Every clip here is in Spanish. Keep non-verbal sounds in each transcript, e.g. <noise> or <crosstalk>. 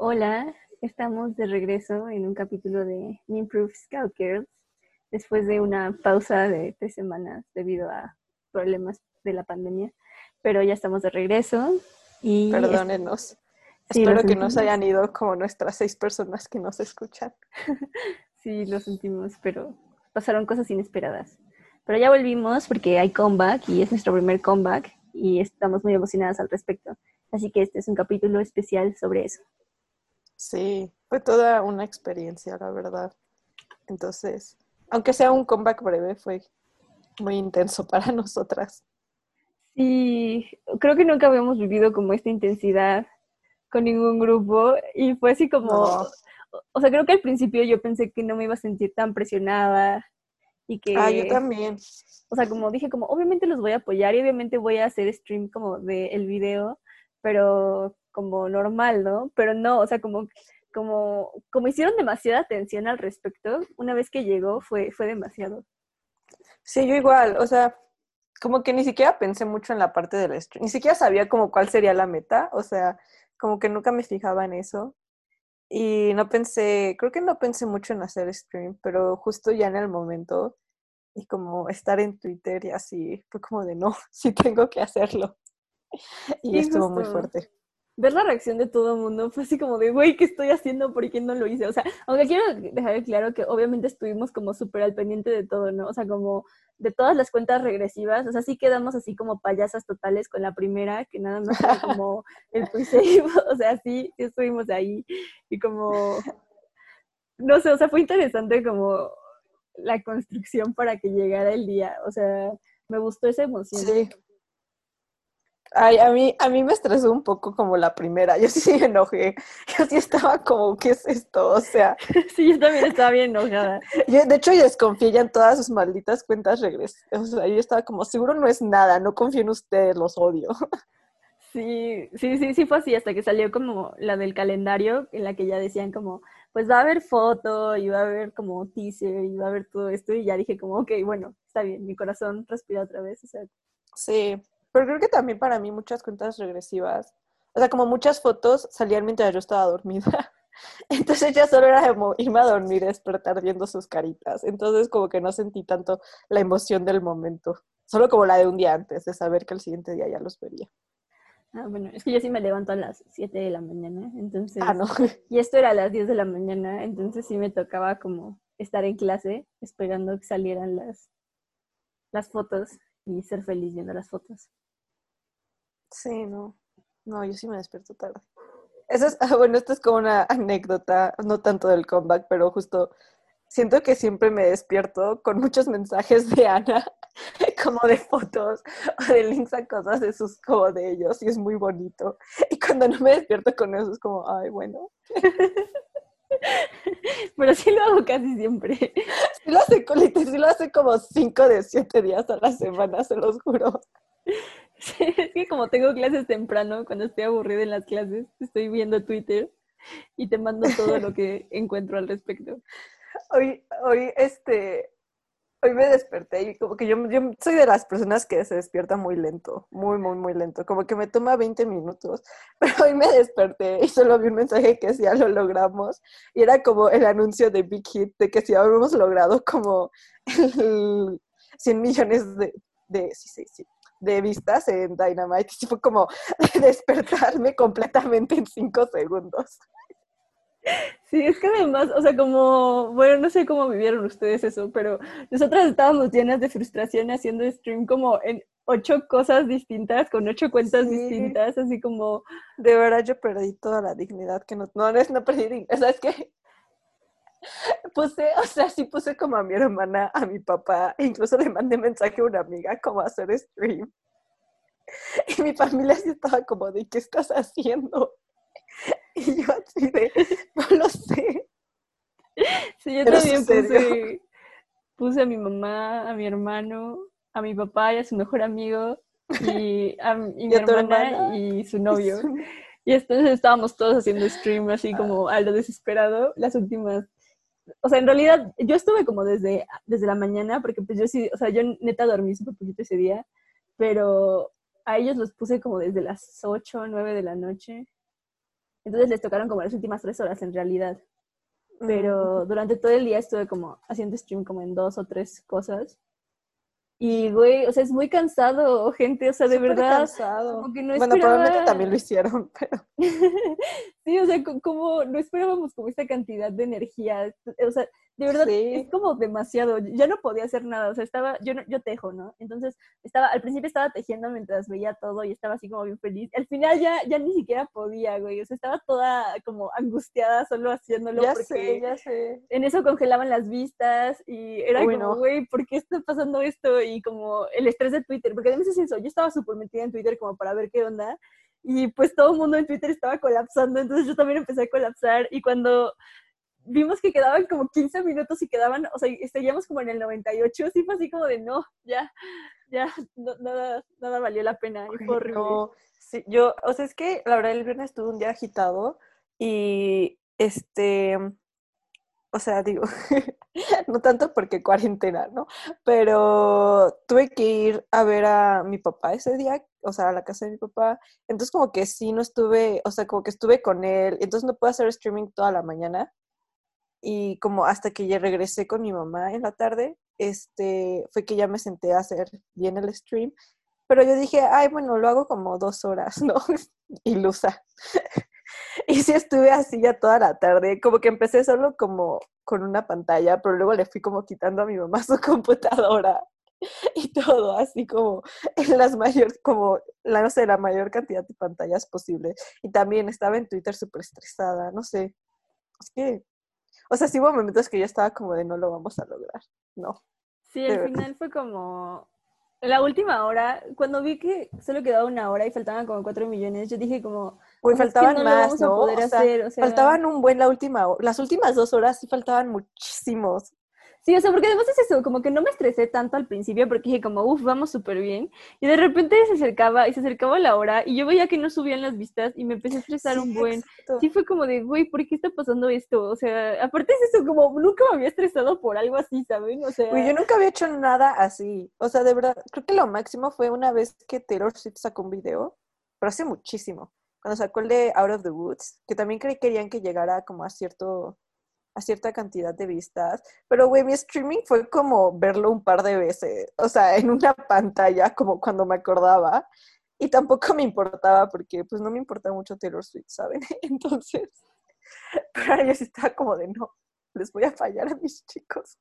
Hola, estamos de regreso en un capítulo de Improve Scout Girls después de una pausa de tres semanas debido a problemas de la pandemia, pero ya estamos de regreso y perdónenos. Sí, Espero que no se hayan ido como nuestras seis personas que nos escuchan. <laughs> sí lo sentimos, pero pasaron cosas inesperadas. Pero ya volvimos porque hay comeback y es nuestro primer comeback y estamos muy emocionadas al respecto. Así que este es un capítulo especial sobre eso. Sí, fue toda una experiencia, la verdad. Entonces, aunque sea un comeback breve, fue muy intenso <laughs> para nosotras. Sí, creo que nunca habíamos vivido como esta intensidad con ningún grupo y fue así como, No. o sea, creo que al principio yo pensé que no me iba a sentir tan presionada y que, Ah, yo también. o sea, como dije, como obviamente los voy a apoyar y obviamente voy a hacer stream como del video, pero como normal, ¿no? Pero no, o sea, como, como, como hicieron demasiada atención al respecto, una vez que llegó fue, fue demasiado. Sí, yo igual, o sea, como que ni siquiera pensé mucho en la parte del stream, ni siquiera sabía como cuál sería la meta, o sea, como que nunca me fijaba en eso. Y no pensé, creo que no pensé mucho en hacer stream, pero justo ya en el momento y como estar en Twitter y así, fue como de no, <laughs> sí tengo que hacerlo. Y Sí, estuvo muy fuerte. Ver la reacción de todo el mundo fue así como de, güey, ¿qué estoy haciendo? ¿Por qué no lo hice? O sea, aunque quiero dejar claro que obviamente estuvimos como súper al pendiente de todo, ¿no? O sea, como de todas las cuentas regresivas, o sea, sí quedamos así como payasas totales con la primera, que nada más era como <laughs> el pre-save, o sea, sí, sí estuvimos ahí y como, no sé, o sea, fue interesante como la construcción para que llegara el día, o sea, me gustó esa emoción. Sí. Ay, a mí, a mí me estresó un poco como la primera. Yo sí me enojé. <laughs> Yo sí estaba como, ¿qué es esto? O sea, <laughs> Sí, yo también estaba bien enojada. yo de hecho yo desconfié ya en todas sus malditas cuentas regresivas. O sea, yo estaba como, seguro no es nada, no confío en ustedes, los odio. <laughs> Sí, sí, sí, sí fue así, hasta que salió como la del calendario, en la que ya decían como, pues va a haber foto, y va a haber como teaser, y va a haber todo esto, y ya dije como, ok, bueno, está bien, mi corazón respira otra vez, o sea, Sí, pero creo que también para mí muchas cuentas regresivas, o sea, como muchas fotos salían mientras yo estaba dormida. <laughs> Entonces ya solo era como irme a dormir, despertar viendo sus caritas. Entonces como que no sentí tanto la emoción del momento, solo como la de un día antes, de saber que el siguiente día ya los vería. ah, bueno, es que yo sí me levanto a las 7 de la mañana, entonces, Ah, no. <laughs> y esto era a las 10 de la mañana, entonces sí me tocaba como estar en clase esperando que salieran las, las fotos y ser feliz viendo las fotos. Sí, no. No, yo sí me despierto tarde. Eso es, <laughs> ah, bueno, esto es como una anécdota, no tanto del comeback, pero justo siento que siempre me despierto con muchos mensajes de Ana, <laughs> como de fotos o de links a cosas de sus, como de ellos, y es muy bonito. Y cuando no me despierto con eso es como, ay, bueno. <laughs> <laughs> Pero sí lo hago casi siempre. <laughs> Sí lo hace, sí lo hace como cinco de siete días a la semana, se los juro. <laughs> Sí, es que como tengo clases temprano, cuando estoy aburrida en las clases, estoy viendo Twitter y te mando todo lo que encuentro al respecto. Hoy, hoy, este, hoy me desperté y como que yo, yo soy de las personas que se despierta muy lento, muy, muy, muy lento, como que me toma 20 minutos, <laughs> pero hoy me desperté y solo vi un mensaje que decía lo logramos y era como el anuncio de Big Hit de que si habíamos logrado como el 100 millones de, de, sí, sí, sí, de vistas en Dynamite <laughs> y fue como <laughs> despertarme completamente en 5 segundos. Sí, es que además, o sea, como, bueno, no sé cómo vivieron ustedes eso, pero nosotras estábamos llenas de frustración haciendo stream como en ocho cosas distintas, con ocho cuentas Sí. distintas, así como, De verdad, yo perdí toda la dignidad que no, no, no no perdí dignidad, o sea, es que <laughs> puse, o sea, sí puse como a mi hermana, a mi papá, e incluso le mandé mensaje a una amiga como a hacer stream. <laughs> Y mi familia sí estaba como de, ¿qué estás haciendo? <laughs> Así de, no lo sé. sí, yo Pero también puse, puse a mi mamá, a mi hermano, a mi papá y a su mejor amigo, y a, mi- <laughs> y mi ¿Y a tu hermana hermana? <laughs> y su novio. Y entonces estábamos todos haciendo stream así como a lo desesperado las últimas. O sea, en realidad yo estuve como desde, desde la mañana, porque pues yo sí, o sea, yo neta dormí súper poquito ese día, pero a ellos los puse como desde las 8 o 9 de la noche. Entonces les tocaron como las últimas tres horas en realidad. Pero durante todo el día estuve como haciendo stream como en dos o tres cosas. Y, güey, o sea, es muy cansado, gente, o sea, de Súper verdad. cansado. Como que no bueno, probablemente también lo hicieron, <laughs> pero <laughs> sí, o sea, co- como no esperábamos como esta cantidad de energía. O sea, de verdad Sí. es como demasiado. Ya no podía hacer nada. O sea, estaba, yo no, yo tejo, ¿no? Entonces, estaba, al principio estaba tejiendo mientras veía todo y estaba así como bien feliz. Al final ya, ya ni siquiera podía, güey. O sea, estaba toda como angustiada solo haciéndolo ya porque sé, ya sé. en eso congelaban las vistas y era Uy, como, no. güey, ¿por qué está pasando esto? Y como el estrés de Twitter, porque además es eso, yo estaba súper metida en Twitter como para ver qué onda y pues todo el mundo en Twitter estaba colapsando, entonces yo también empecé a colapsar y cuando vimos que quedaban como 15 minutos y quedaban, o sea, seguíamos como en el 98, sí fue así como de no, ya, ya, no- nada, nada valió la pena y fue horrible. No, sí, yo, o sea, es que la verdad el viernes tuve un día agitado y este, o sea, digo, <laughs> no tanto porque cuarentena, ¿no? Pero tuve que ir a ver a mi papá ese día, o sea, a la casa de mi papá. Entonces como que sí no estuve, o sea, como que estuve con él, entonces no pude hacer streaming toda la mañana. Y como hasta que ya regresé con mi mamá en la tarde, este, fue que ya me senté a hacer bien el stream. Pero yo dije, ay, bueno, lo hago como dos horas, <laughs> ¿no? Ilusa. <laughs> Y sí estuve así ya toda la tarde, como que empecé solo como con una pantalla, pero luego le fui como quitando a mi mamá <laughs> su computadora y todo, así como en las mayores, como, la, no sé, la mayor cantidad de pantallas posible. Y también estaba en Twitter súper estresada, no sé. Es que, o sea, sí hubo momentos que yo estaba como de no lo vamos a lograr, no. Sí, al final fue como la última hora, cuando vi que solo quedaba una hora y faltaban como cuatro millones, yo dije como, Uy, o sea, es que faltaban no más, ¿no? O sea, hacer, o sea, faltaban un buen la última, las últimas dos horas sí faltaban muchísimos. Sí, o sea, porque además es eso, como que no me estresé tanto al principio porque dije como, uff, vamos súper bien. Y de repente se acercaba y se acercaba la hora y yo veía que no subían las vistas y me empecé a estresar un Sí, buen. exacto. Sí fue como de, güey, ¿por qué está pasando esto? O sea, aparte es eso, como nunca me había estresado por algo así, ¿saben? O sea, Uy, yo nunca había hecho nada así. O sea, de verdad, creo que lo máximo fue una vez que Taylor Swift sacó un video, pero hace muchísimo. Cuando sacó el de Out of the Woods, que también cre- querían que llegara como a cierto a cierta cantidad de vistas. Pero, güey, mi streaming fue como verlo un par de veces. O sea, en una <laughs> pantalla, como cuando me acordaba. Y tampoco me importaba porque, pues, no me importa mucho Taylor Swift, ¿saben? <laughs> Entonces, <laughs> pero yo sí estaba como de, no, les voy a fallar a mis chicos.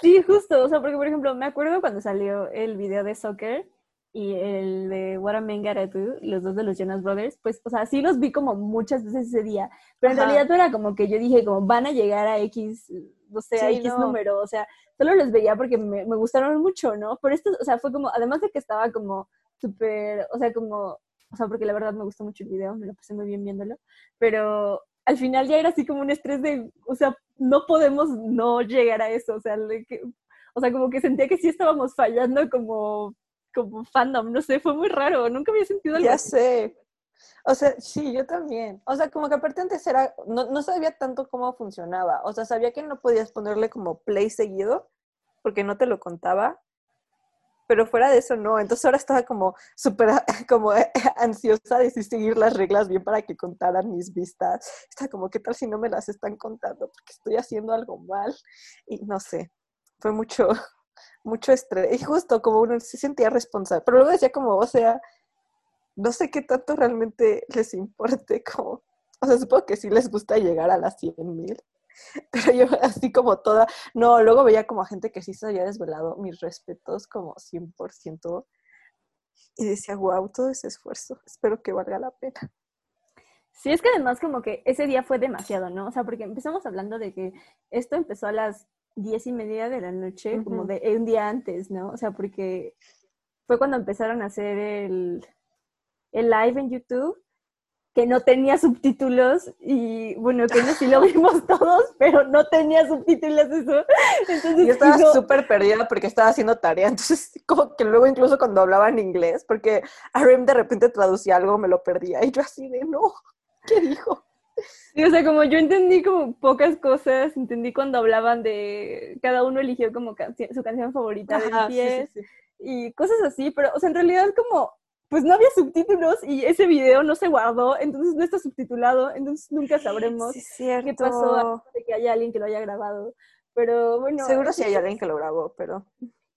Sí, justo, o sea, porque por ejemplo, me acuerdo cuando salió el video de Soccer y el de What a Man Gotta Do, los dos de los Jonas Brothers, pues, o sea, sí los vi como muchas veces ese día, pero en Ajá. realidad no era como que yo dije, como van a llegar a X, no sé, a Sí, X no. número, o sea, solo los veía porque me, me gustaron mucho, ¿no? Pero esto, o sea, fue como, además de que estaba como súper, o sea, como, o sea, porque la verdad me gustó mucho el video, me lo pasé muy bien viéndolo, pero al final ya era así como un estrés de, o sea, no podemos no llegar a eso, o sea, le- que- o sea, como que sentía que sí estábamos fallando como, como fandom, no sé, fue muy raro, nunca había sentido algo Ya así. sé. O sea, sí, yo también. O sea, como que aparte antes era, no, no sabía tanto cómo funcionaba. O sea, sabía que no podías ponerle como play seguido, porque no te lo contaba. Pero fuera de eso, no. Entonces ahora estaba como súper <laughs> como <laughs> ansiosa de seguir las reglas bien para que contaran mis vistas. Está como, ¿qué tal si no me las están contando? Porque estoy haciendo algo mal. Y no sé, fue mucho, mucho estrés. Y justo como uno se sentía responsable. Pero luego decía como, o sea, no sé qué tanto realmente les importe, como, o sea, supongo que sí les gusta llegar a las 100 mil, <laughs> pero yo así como toda, no, luego veía como a gente que sí se había desvelado, mis respetos como 100%, y decía, wow, todo ese esfuerzo, espero que valga la pena. Sí, es que además como que ese día fue demasiado, ¿no? O sea, porque empezamos hablando de que esto empezó a las diez y media de la noche, como de un día antes, ¿no? O sea, porque fue cuando empezaron a hacer el, el live en YouTube, que no tenía subtítulos, y bueno, que no sí lo vimos <laughs> todos, pero no tenía subtítulos eso. Entonces, Yo estaba súper perdida porque estaba haciendo tarea, entonces <laughs> como que luego incluso cuando hablaba en inglés, porque Arim de repente traducía algo, me lo perdía, y yo así de, no, ¿qué dijo? Sí, o sea, como yo entendí como pocas cosas, entendí cuando hablaban de, cada uno eligió como su canción favorita de Ajá, sí, sí, BTS sí. y cosas así, pero, o sea, en realidad como pues no había subtítulos y ese video no se guardó, entonces no está subtitulado, entonces nunca sabremos qué pasó de que haya alguien que lo haya grabado. Pero bueno. Seguro sí hay alguien que lo grabó, pero.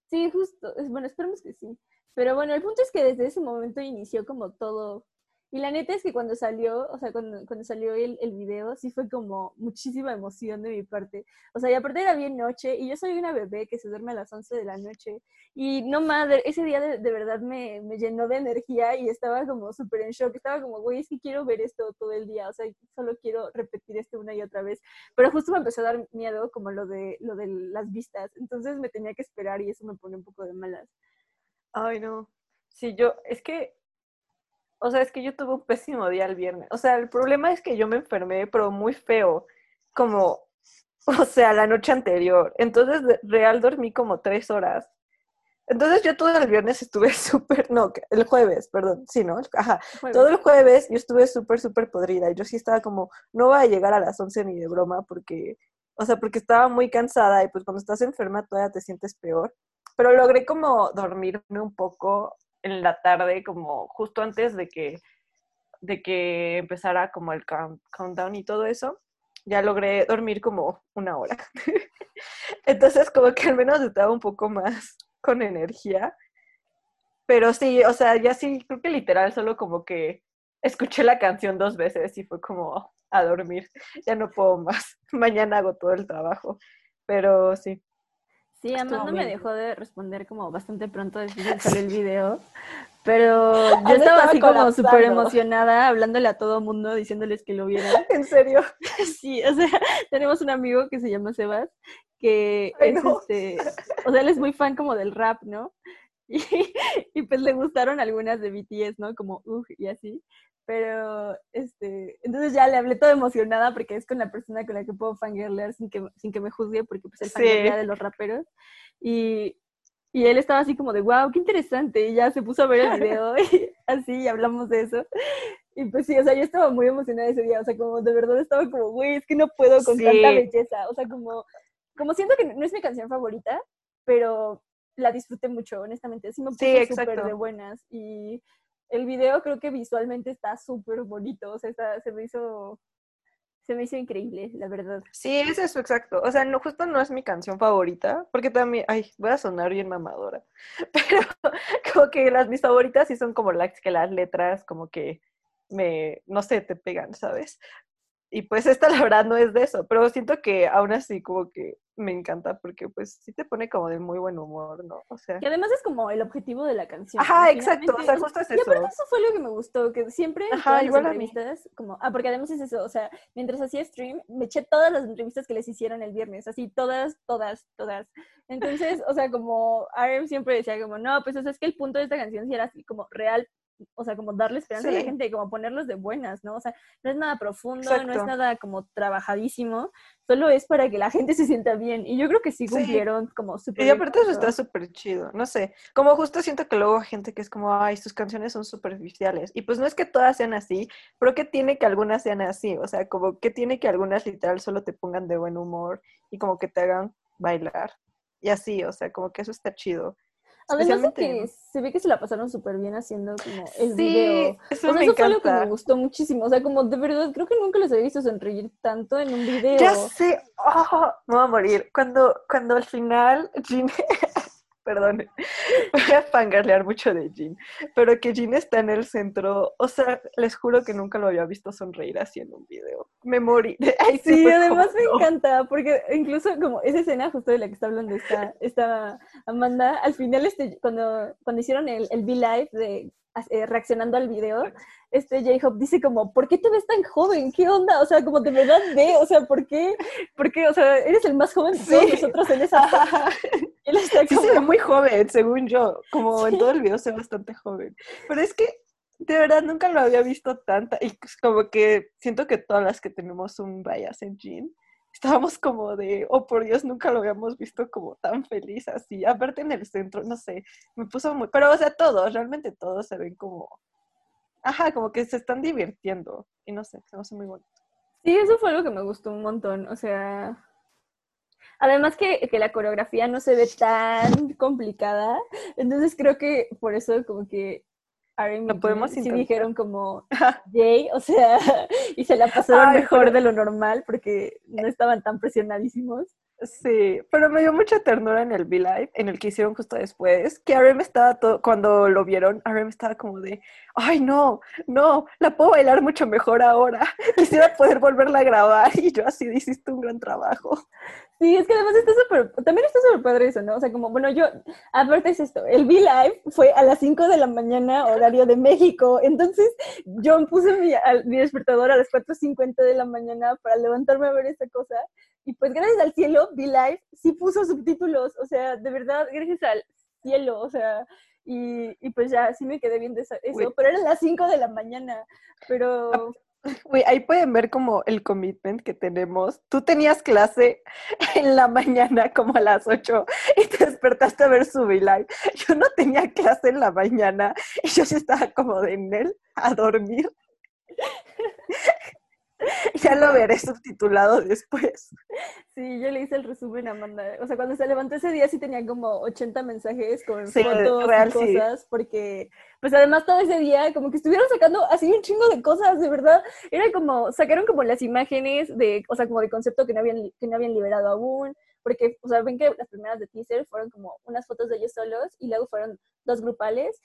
Sí, justo. Bueno, esperemos que sí. Pero bueno, el punto es que desde ese momento inició como todo y la neta es que cuando salió, o sea, cuando, cuando salió el, el, video, sí fue como muchísima emoción de mi parte. O sea, y aparte era bien noche, y yo soy una bebé que se duerme a las 11 de la noche. Y no madre, ese día de, de verdad me, me, llenó de energía y estaba como súper en shock. Estaba como, güey, es que quiero ver esto todo el día. O sea, solo quiero repetir esto una y otra vez. Pero justo me empezó a dar miedo como lo de, lo de las vistas. Entonces me tenía que esperar y eso me pone un poco de malas. Ay, no. Sí, yo, es que o sea, es que yo tuve un pésimo día el viernes. O sea, el problema es que yo me enfermé, pero muy feo, como, <laughs> o sea, la noche anterior. Entonces, real dormí como tres horas. Entonces yo todo el viernes estuve <laughs> súper, no, el jueves, perdón, sí, ¿no? Ajá, todo el jueves yo estuve súper, súper podrida y yo sí estaba como, no voy a llegar a las 11 ni de broma porque, o sea, porque estaba muy cansada y pues cuando estás enferma todavía te sientes peor. Pero logré como dormirme un poco en la tarde, como justo antes de que, de que empezara como el countdown y todo eso, ya logré dormir como una hora. <laughs> Entonces, como que al menos estaba un poco más con energía. Pero sí, o sea, ya sí, creo que literal solo como que escuché la canción dos veces y fue como a dormir. Ya no puedo más. <laughs> Mañana hago todo el trabajo. Pero sí. Sí, Amanda me dejó de responder como bastante pronto después de salir el video, pero <laughs> yo estaba así como súper emocionada hablándole a todo mundo, diciéndoles que lo vieran. <laughs> ¿En serio? <laughs> Sí, o sea, tenemos un amigo que se llama Sebas, que es este, o sea, él es muy fan como del rap, ¿no? Y, y, pues le gustaron algunas de BTS, ¿no? Como UG y así. Pero, este, entonces ya le hablé toda emocionada porque es con la persona con la que puedo fangirlear sin que, sin que me juzgue, porque pues él sí. de los raperos. Y, y él estaba así como de, wow, qué interesante. Y ya se puso a ver el video y <laughs> así, y hablamos de eso. Y pues sí, o sea, yo estaba muy emocionada ese día. O sea, como de verdad estaba como, güey, es que no puedo con tanta belleza. O sea, como, como siento que no es mi canción favorita, pero la disfruté mucho, honestamente. Sí me puse súper de buenas. Y el video creo que visualmente está súper bonito, o sea, se me hizo se me hizo increíble, la verdad. Sí, es eso, exacto. O sea, no, justo no es mi canción favorita, porque también, ay, voy a sonar bien mamadora, <laughs> pero como que las mis favoritas sí son como las que las letras como que me, no sé, te pegan, ¿sabes? Y pues esta la verdad no es de eso, pero siento que aún así como que me encanta porque pues sí te pone como de muy buen humor, ¿no? O sea. Y además es como el objetivo de la canción. Ajá, exacto, o sea, justo es eso. Y aparte eso fue lo que me gustó, que siempre en Ajá, todas las entrevistas, como, ah, porque además es eso, o sea, mientras hacía stream, me eché todas las entrevistas que les hicieron el viernes, así, todas, todas, todas. Entonces, o sea, como RM siempre decía como, no, pues o sea, es que el punto de esta canción sí era así como real o sea, como darle esperanza a la gente, como ponerlos de buenas, ¿no? O sea, no es nada profundo, no es nada como trabajadísimo, solo es para que la gente se sienta bien. Y yo creo que sí cumplieron como súper Y aparte eso está súper chido, no sé, como justo siento que luego hay gente que es como, ay, sus canciones son superficiales. Y pues no es que todas sean así, pero que tiene que algunas sean así, o sea, como que tiene que algunas literal solo te pongan de buen humor y como que te hagan bailar. Y así, o sea, como que eso está chido. Además de que se ve que se la pasaron súper bien haciendo como el video. Eso, o sea, eso fue lo que me gustó muchísimo. O sea, como de verdad, creo que nunca les había visto sonreír tanto en un video. Ya sé, oh, me voy a morir. Cuando, cuando al final Jean <laughs> <laughs> perdón, <laughs> voy a fangirlear mucho de Jean, pero que Jean está en el centro, o sea, les juro que nunca lo había visto sonreír así en un video. Me morí. <laughs> sí, además me encanta, porque incluso como esa escena justo de la que está hablando esta, esta Amanda, al final este, cuando, cuando hicieron el, el V-Live de eh, reaccionando al video, este J-Hope dice como, ¿por qué te ves tan joven? ¿Qué onda? O sea, como de verdad ve, o sea, ¿por qué? Porque, o sea, eres el más joven de todos nosotros en esa Él está como... se ve muy joven, según yo, como en todo el video se ve bastante joven. Pero es que, de verdad, nunca lo había visto tanta, y como que siento que todas las que tenemos un bias en Jean, estábamos como de, oh por Dios, nunca lo habíamos visto como tan feliz así. Aparte en el centro, no sé, me puso muy, pero o sea, todos, realmente todos se ven como, ajá, como que se están divirtiendo y no sé, se me hace muy bonito. Sí, eso fue algo que me gustó un montón, o sea, además que, que la coreografía no se ve tan complicada, entonces creo que por eso como que Lo podemos sí dijeron como <laughs> Jay, o sea, <laughs> y se la pasaron Ay, mejor pero- de lo normal porque no estaban tan presionadísimos. Sí, pero me dio mucha ternura en el V-Live, en el que hicieron justo después, que RM estaba todo, cuando lo vieron, RM estaba como de, ay no, no, la puedo bailar mucho mejor ahora, <laughs> quisiera poder volverla a grabar, y yo así, hiciste un gran trabajo. Sí, es que además está súper, también está súper padre eso, ¿no? O sea, como, bueno, yo, aparte es esto, el V-Live fue a las 5 de la mañana, horario de México, entonces yo puse mi, al- mi despertador a las 4.50 de la mañana para levantarme a ver esta cosa, y pues gracias al cielo, V-Live sí puso subtítulos, o sea, de verdad, gracias al cielo, o sea, y, y pues ya, sí me quedé viendo eso, eso, Uy. pero eran las 5 de la mañana, pero... Güey, ahí pueden ver como el commitment que tenemos. Tú tenías clase <laughs> en la mañana como a las 8 y te despertaste a ver su V-Live. Yo no tenía clase en la mañana y yo sí estaba como de en él a dormir. <laughs> Ya lo veré subtitulado después. Sí, yo le hice el resumen a Amanda. O sea, cuando se levantó ese día sí tenía como 80 mensajes con Sí, fotos real, y sí. cosas, porque pues además todo ese día como que estuvieron sacando así un chingo de cosas, de verdad. Era como, sacaron como las imágenes de, o sea, como de concepto que no habían, que no habían liberado aún, porque, o sea, ven que las primeras de teaser fueron como unas fotos de ellos solos y luego fueron dos grupales.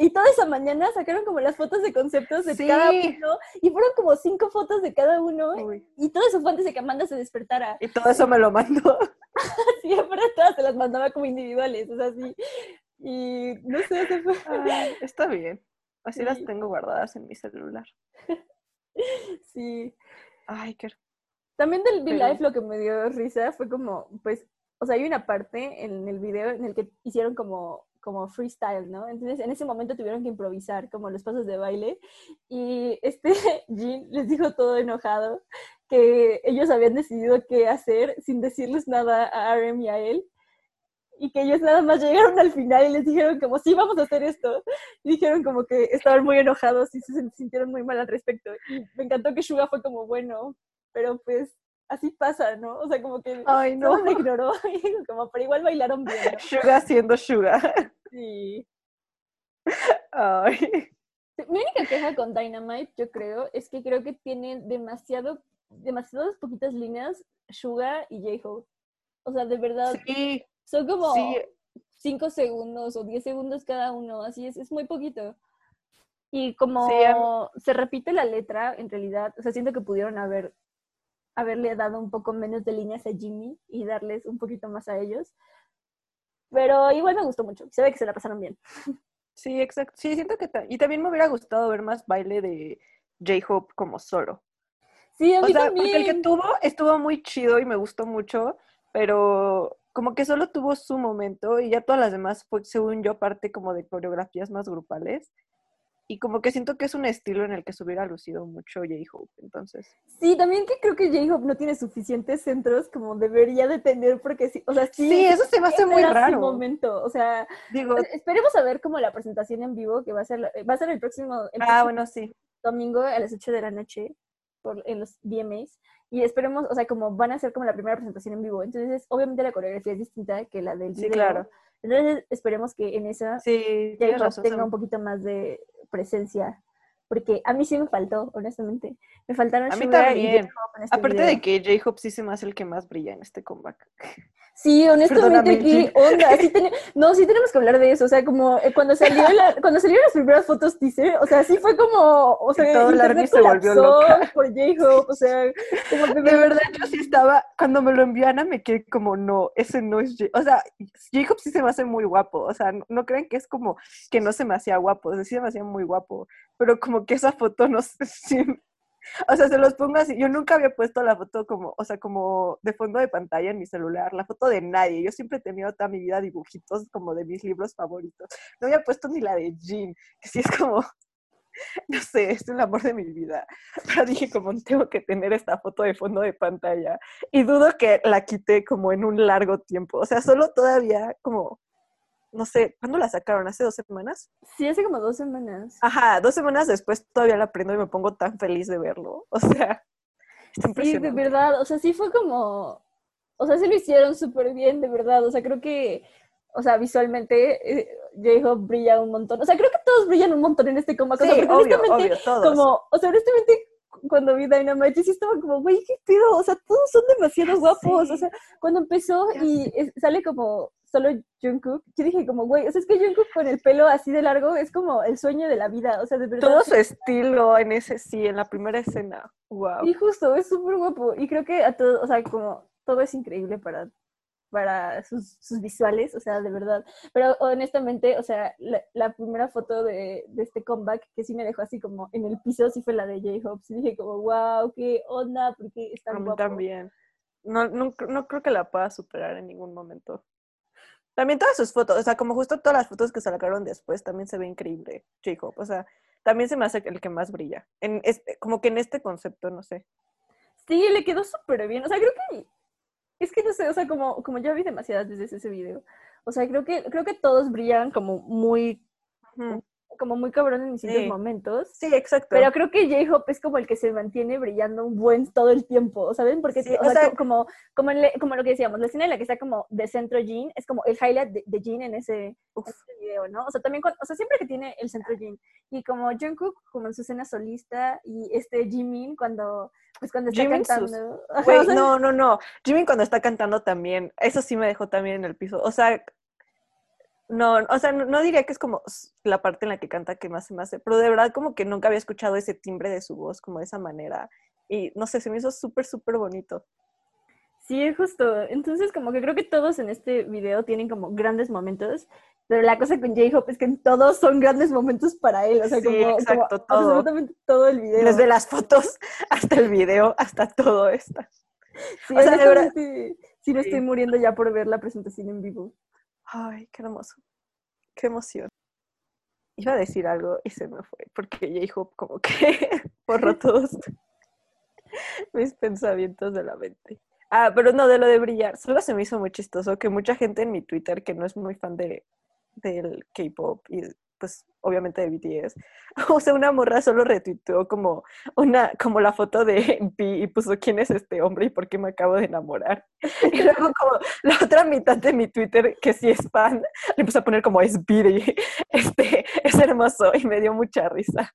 Y toda esa mañana sacaron como las fotos de conceptos de Sí. cada uno y fueron como cinco fotos de cada uno Uy, y todo eso fue antes de que Amanda se despertara. Y todo eso me lo mandó. <laughs> Siempre todas se las mandaba como individuales, o sea, sí. Y no sé, se fue. Ay, está bien. Así las Sí. tengo guardadas en mi celular. <laughs> Sí. Ay, qué... También del Pero- V-Live lo que me dio risa fue como, pues, o sea, hay una parte en el video en el que hicieron como, como freestyle, ¿no? Entonces, en ese momento tuvieron que improvisar como los pasos de baile y este <laughs> Jin les dijo todo enojado que ellos habían decidido qué hacer sin decirles nada a RM y a él y que ellos nada más llegaron al final y les dijeron como, sí, vamos a hacer esto. Y dijeron como que estaban muy enojados y se sintieron muy mal al respecto. Y me encantó que Suga fue como, bueno, pero pues así pasa, ¿no? O sea, como que Ay, no. lo ignoró, <laughs> como, pero igual bailaron bien, ¿no? Suga siendo Suga. Sí. Ay. Mi única queja con Dynamite, yo creo, es que creo que tienen demasiado, demasiadas poquitas líneas Suga y J-Hope. O sea, de verdad, Sí, son como sí. 5 segundos o 10 segundos cada uno, así es, es muy poquito. Y como Sí, se repite la letra, en realidad, o sea, siento que pudieron haber haberle dado un poco menos de líneas a Jimmy y darles un poquito más a ellos. Pero igual me gustó mucho, se ve que se la pasaron bien. Sí, exacto. Sí, siento que... ta- Y también me hubiera gustado ver más baile de J-Hope como solo. Sí, a O mí sea, también. porque el que tuvo estuvo muy chido y me gustó mucho, pero como que solo tuvo su momento y ya todas las demás fue, según yo, parte como de coreografías más grupales. Y como que siento que es un estilo en el que se hubiera lucido mucho J-Hope, entonces. Sí, también que creo que J-Hope no tiene suficientes centros como debería de tener, porque sí, o sea, sí, Sí, eso se me hace ese muy raro. momento, o sea, Digo, pues, esperemos a ver como la presentación en vivo, que va a ser, la- va a ser el próximo, el ah, próximo bueno, sí. domingo a las 8 de la noche por, en los VMAs, y esperemos, o sea, como van a ser como la primera presentación en vivo, entonces obviamente la coreografía es distinta que la del Sí, video, claro. Entonces esperemos que en esa Sí, razón. se tenga un poquito más de presencia, porque a mí sí me faltó, honestamente, me faltaron A mí y también. En este Aparte video. de que J-Hope sí se me hace el que más brilla en este comeback. <laughs> Sí, honestamente, Perdóname, qué onda. Sí <laughs> ten- No, sí tenemos que hablar de eso. O sea, como eh, cuando salió la- <laughs> cuando salieron las primeras fotos teaser, o sea, sí fue como, o sea, todo el internet se volvió loca. por J-Hope, o sea, como de De verdad. yo sí estaba, cuando me lo envió Ana, me quedé como, no, ese no es J O sea, Jacob sí se me hace muy guapo, o sea, no, no crean que es como que no se me hacía guapo, o sea, sí se me hacía muy guapo, pero como que esa foto no sé <laughs> si... O sea, se los pongo así, yo nunca había puesto la foto como, o sea, como de fondo de pantalla en mi celular, la foto de nadie, yo siempre he tenido toda mi vida dibujitos como de mis libros favoritos, no había puesto ni la de Jean, que sí es como, <laughs> no sé, es el amor de mi vida. Pero dije, como tengo que tener esta foto de fondo de pantalla. Y dudo que la quité como en un largo tiempo. O sea, solo todavía como, no sé, ¿cuándo la sacaron? ¿Hace dos semanas? Sí, hace como dos semanas. Ajá, dos semanas después todavía la prendo y me pongo tan feliz de verlo. <laughs> O sea, está Sí, de verdad. O sea, sí fue como, o sea, sí lo hicieron súper bien, de verdad. O sea, creo que o sea, visualmente eh, J-Hope brilla un montón. O sea, creo que todos brillan un montón en este comeback. Sí, o sea, porque obvio, honestamente, obvio, todos. como, o sea, honestamente, cuando vi Dynamite, sí estaba como, güey, qué pedo, o sea, todos son demasiado Ya guapos. O sea, cuando empezó y es- sale como solo Jungkook, yo dije como, güey, o sea, es que Jungkook con el pelo así de largo es como el sueño de la vida, o sea, de verdad. Todo su estilo en ese, sí, en la primera escena. Wow. Y justo, es súper guapo. Y creo que a todo, o sea, como todo es increíble para, para sus, sus visuales, o sea, de verdad. Pero honestamente, o sea, la, la primera foto de, de este comeback que sí me dejó así como en el piso, sí fue la de J-Hope. Sí dije como, wow, qué onda, porque está guapo. también. No, no, no creo que la pueda superar en ningún momento. También todas sus fotos, o sea, como justo todas las fotos que sacaron después, también se ve increíble, J-Hope. O sea, también se me hace el que más brilla. En este, como que en este concepto, no sé. Sí, le quedó súper bien. O sea, creo que es que no sé, o sea, como, como ya vi demasiadas veces ese video. O sea, creo que, creo que todos brillan como muy. Como muy cabrón en distintos Sí. momentos. Sí, exacto. Pero creo que J-Hope es como el que se mantiene brillando un buen todo el tiempo, ¿saben? Porque, Sí, o o sea, sea- co- como, como, le- como lo que decíamos, la escena en la que está como de centro Jean, es como el highlight de, de Jean en ese, Uf. video, ¿no? O sea, también, cuando- o sea, siempre que tiene el centro Jean. Y como Jungkook, como en su escena solista, y este Jimin cuando, pues cuando está Jimin sus- cantando. <laughs> O sea, no, no, no. Jimmy cuando está cantando también, eso sí me dejó también en el piso. O sea, no, o sea, no, no diría que es como la parte en la que canta que más se me hace, pero de verdad como que nunca había escuchado ese timbre de su voz como de esa manera. Y no sé, se me hizo súper, súper bonito. Sí, justo. Entonces, como que creo que todos en este video tienen como grandes momentos, pero la cosa con J-Hope es que todos son grandes momentos para él, o sea, Sí, como, como exacto, todo. absolutamente todo el video. Desde las fotos <laughs> hasta el video, hasta todo esto. Sí, o sea, de verdad- sí me estoy muriendo ya por ver la presentación en vivo. Ay, qué hermoso. Qué emoción. Iba a decir algo y se me fue, porque J-Hope como que <laughs> borró todos <laughs> mis pensamientos de la mente. Ah, pero no, de lo de brillar. Solo se me hizo muy chistoso que mucha gente en mi Twitter que no es muy fan de, del K-pop y pues obviamente de BTS, <laughs> o sea, una morra solo retuiteó como una, como la foto de <laughs> B y puso quién es este hombre y por qué me acabo de enamorar. <laughs> Y luego como la otra mitad de mi Twitter, que sí es fan, le puse a poner como es Biri, este, es hermoso y me dio mucha risa.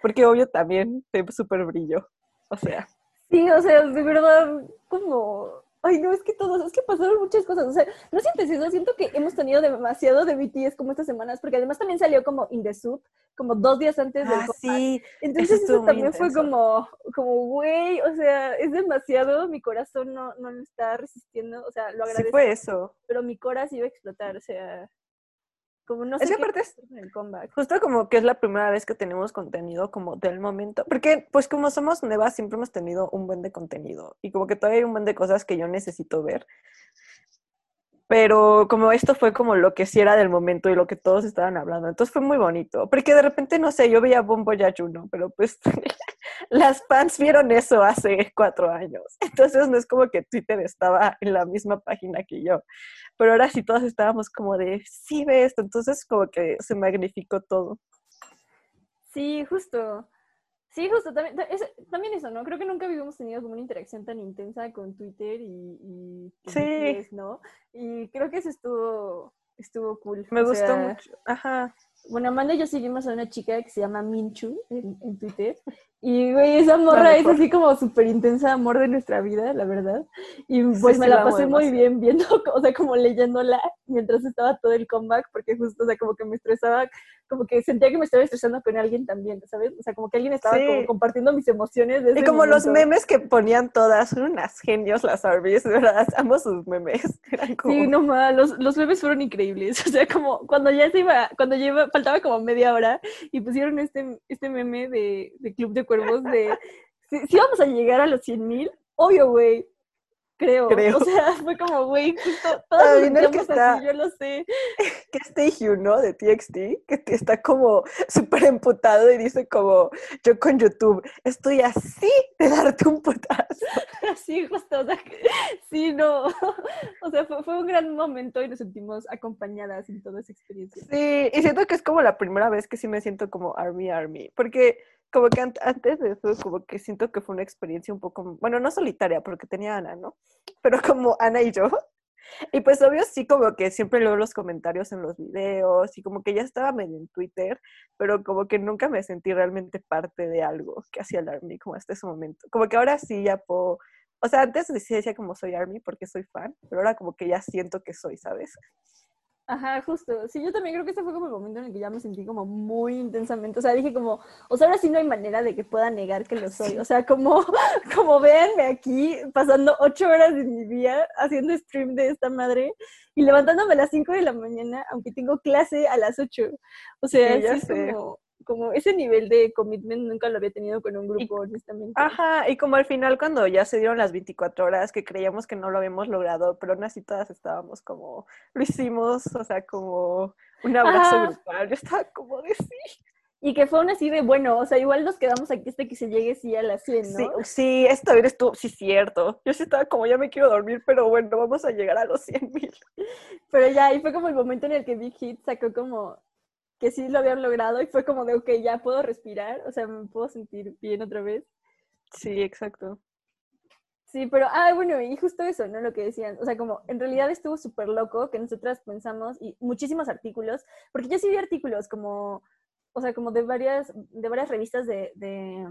Porque obvio también de súper brillo. O sea, Sí, o sea, de verdad, como... Ay, no, es que todos, es que pasaron muchas cosas. O sea, no sientes eso, siento que hemos tenido demasiado de BTS como estas semanas, porque además también salió como In The Soup, como dos días antes del ah, sí, Entonces eso también fue como, como, güey, o sea, es demasiado, mi corazón no, no lo está resistiendo, o sea, lo sí agradezco, fue eso. pero mi corazón iba a explotar, o sea, como no sé Es el comeback. Justo como que es la primera vez que tenemos contenido como del momento, porque pues como somos nuevas siempre hemos tenido un buen de contenido y como que todavía hay un buen de cosas que yo necesito ver. Pero como esto fue como lo que sí era del momento y lo que todos estaban hablando, entonces fue muy bonito, porque de repente, no sé, yo veía Bombo ya Juno, pero pues <laughs> las fans vieron eso hace cuatro años, <laughs> entonces no es como que Twitter estaba en la misma página que yo, pero ahora sí todos estábamos como de, sí ve esto, entonces como que se magnificó todo. Sí, justo. Sí, justo, también, es- también eso, ¿no? Creo que nunca habíamos tenido como una interacción tan intensa con Twitter y, y y Sí. ¿no? Y creo que eso estuvo, estuvo cool. Me o gustó sea, mucho. Ajá. Bueno, Amanda y yo seguimos a una chica que se llama Minchu en, en Twitter. Y, güey, esa morra es así como súper intensa amor de nuestra vida, la verdad. Y pues Sí, me sí, la pasé muy bien viendo, <laughs> o sea, como leyéndola mientras estaba todo el comeback, porque justo, o sea, como que me estresaba, como que sentía que me estaba estresando con alguien también, ¿sabes? O sea, como que alguien estaba Sí. como compartiendo mis emociones. Y como los memes que ponían todas, son unas genios las Arby's, de verdad, <laughs> amo sus memes. <laughs> Como, Sí, no más, los, los memes fueron increíbles. O sea, como cuando ya se iba, cuando ya iba, faltaba como media hora y pusieron este, este meme de, de Club de Cuervos de si, si vamos a llegar a los 100 mil, obvio, güey. Creo. Creo. O sea, <laughs> fue como, güey, justo todos el que está- así, yo lo sé. <laughs> que este Hugh, ¿no? De TXT, que está como súper emputado y dice como, yo con YouTube estoy así de darte un putazo. <laughs> Sí, justo, o sea, que- sí, no. O sea, fue, fue un gran momento y nos sentimos acompañadas en toda esa experiencia. Sí, y siento que es como la primera vez que sí me siento como Army Army, porque como que ant- antes de eso, como que siento que fue una experiencia un poco, bueno, no solitaria, porque tenía Ana, ¿no? <laughs> Pero como Ana y yo, Y pues obvio sí como que siempre leo los comentarios en los videos y como que ya estaba medio en Twitter, pero como que nunca me sentí realmente parte de algo que hacía el Army como hasta ese momento. Como que ahora sí ya puedo, o sea, antes decía como soy Army porque soy fan, pero ahora como que ya siento que soy, ¿sabes? Ajá, justo. Sí, yo también creo que ese fue como el momento en el que ya me sentí como muy intensamente. O sea, dije como, o sea, ahora sí no hay manera de que pueda negar que lo soy. O sea, como, <laughs> como véanme aquí pasando ocho horas de mi día haciendo stream de esta madre y levantándome a las cinco de la mañana, aunque tengo clase a las ocho. O sea, ya es como, como ese nivel de commitment nunca lo había tenido con un grupo, honestamente. Ajá, y como al final cuando ya se dieron las 24 horas que creíamos que no lo habíamos logrado, pero aún así todas estábamos como, lo hicimos, o sea, como un abrazo grupal, yo estaba como de sí. Y que fue aún así de, bueno, o sea, igual nos quedamos aquí hasta que se llegue sí a las 100, ¿no? Sí, sí esta vez estuvo, sí, cierto. Yo sí estaba como, ya me quiero dormir, pero bueno, vamos a llegar a los 100 mil. Pero ya, ahí fue como el momento en el que Big Hit sacó como que sí lo habían logrado y fue como de, ok, ya puedo respirar, o sea, me puedo sentir bien otra vez. Sí, exacto. Sí, pero, ah, bueno, y justo eso, ¿no? Lo que decían, o sea, como en realidad estuvo súper loco que nosotras pensamos, y muchísimos artículos, porque yo sí vi artículos como, o sea, como de varias, de varias revistas de, de,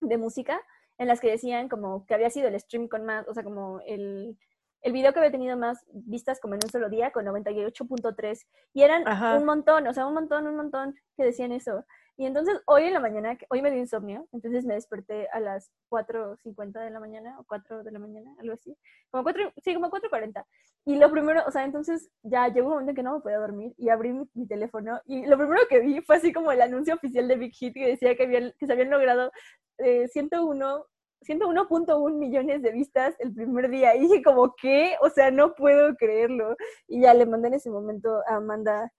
de música, en las que decían como que había sido el stream con más, o sea, como el, el video que había tenido más vistas como en un solo día, con 98.3. Y eran un montón, o sea, un montón, un montón que decían eso. Y entonces hoy en la mañana, hoy me dio insomnio, entonces me desperté a las 4.50 de la mañana o 4 de la mañana, algo así. Como 4, sí, como 4.40. Y lo primero, o sea, entonces ya llegó un momento en que no me podía dormir y abrí mi, teléfono y lo primero que vi fue así como el anuncio oficial de Big Hit que decía que, habían, que se habían logrado eh, 101 101.1 millones de vistas el primer día. Y dije como, ¿qué? O sea, no puedo creerlo. Y ya le mandé en ese momento a Amanda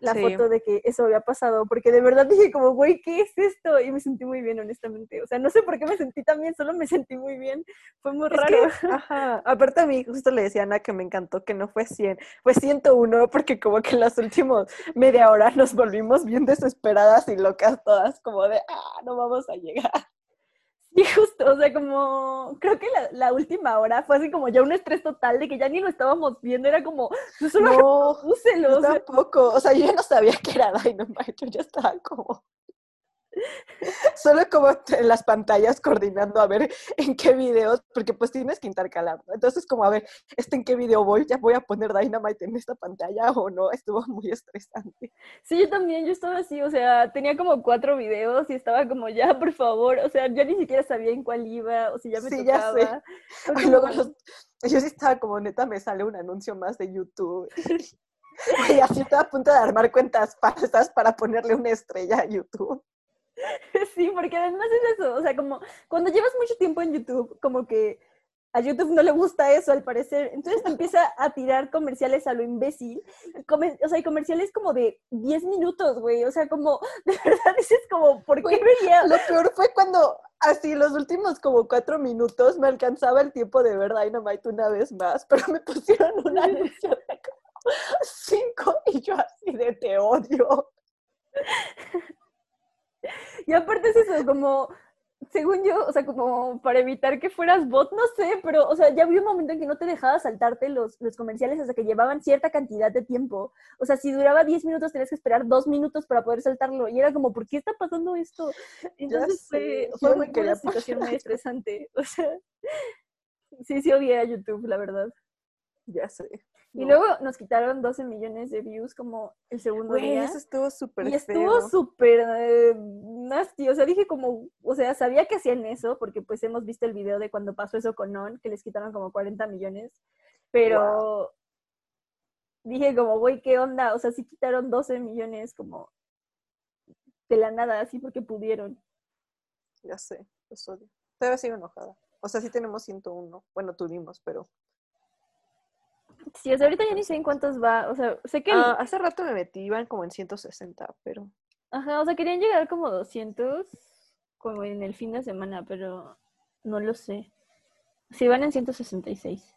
la foto de que eso había pasado, porque de verdad dije como, güey, ¿qué es esto? Y me sentí muy bien, honestamente. O sea, no sé por qué me sentí tan bien, solo me sentí muy bien. Fue muy raro. ajá. Aparte a mí justo le decía a Ana que me encantó que no fue 100, fue 101, porque como que en las últimas media hora nos volvimos bien desesperadas y locas todas, como de, ah, no vamos a llegar. <laughs> Y justo, o sea, como, creo que la, la, última hora fue así como ya un estrés total de que ya ni lo estábamos viendo, era como, pues, solo no, <laughs> úselo. tampoco, o sea, yo ya no sabía <laughs> que era Dynamite, yo ya estaba como, Solo como en las pantallas coordinando a ver en qué videos, porque pues tienes que intercalar, Entonces como a ver, ¿este en qué video voy? ¿Ya voy a poner Dynamite en esta pantalla o no? Estuvo muy estresante. Sí, yo también, yo estaba así, o sea, tenía como cuatro videos y estaba como ya, por favor, o sea, yo ni siquiera sabía en cuál iba, o si ya me sí, tocaba. Ya sé. luego yo sí estaba como, neta, me sale un anuncio más de YouTube. <laughs> y así estaba a punto de armar cuentas falsas para ponerle una estrella a YouTube. <laughs> Sí, porque además es eso, o sea, como cuando llevas mucho tiempo en YouTube, como que a YouTube no le gusta eso al parecer, entonces te empieza a tirar comerciales a lo imbécil, o sea, hay comerciales como de 10 minutos, güey, o sea, como, <laughs> de verdad dices como, ¿por qué veía? Lo peor fue cuando así los últimos como cuatro minutos me alcanzaba el tiempo de ver Dynamite una vez más, <laughs> pero me pusieron una anuncio de como cinco y yo así de te odio. <laughs> Y aparte es eso, como, según yo, o sea, como para evitar que fueras bot, no sé, pero, o sea, ya había un momento en que no te dejaba saltarte los, los comerciales hasta que llevaban cierta cantidad de tiempo. O sea, si duraba 10 minutos, tenías que esperar dos minutos para poder saltarlo. Y era como, ¿por qué está pasando esto? Entonces fue, fue una situación muy <laughs> estresante. O sea, sí, sí odié a YouTube, la verdad. Ya sé. Y luego nos quitaron 12 millones de views como el segundo día. Eso estuvo súper Y estuvo súper eh, nasty. O sea, dije como, o sea, sabía que hacían eso, porque pues hemos visto el video de cuando pasó eso con On, que les quitaron como 40 millones. Pero dije como, güey, ¿qué onda? O sea, sí quitaron 12 millones como de la nada, así porque pudieron. Ya sé, los odio. Todavía sigo enojada. O sea, sí tenemos 101. Bueno, tuvimos, pero Sí, o sea, ahorita ya ni sé en cuántos va. O sea, sé que. Ah, hace rato me metí, iban como en 160, pero. Ajá, o sea, querían llegar como 200 como en el fin de semana, pero no lo sé. Sí, van en 166.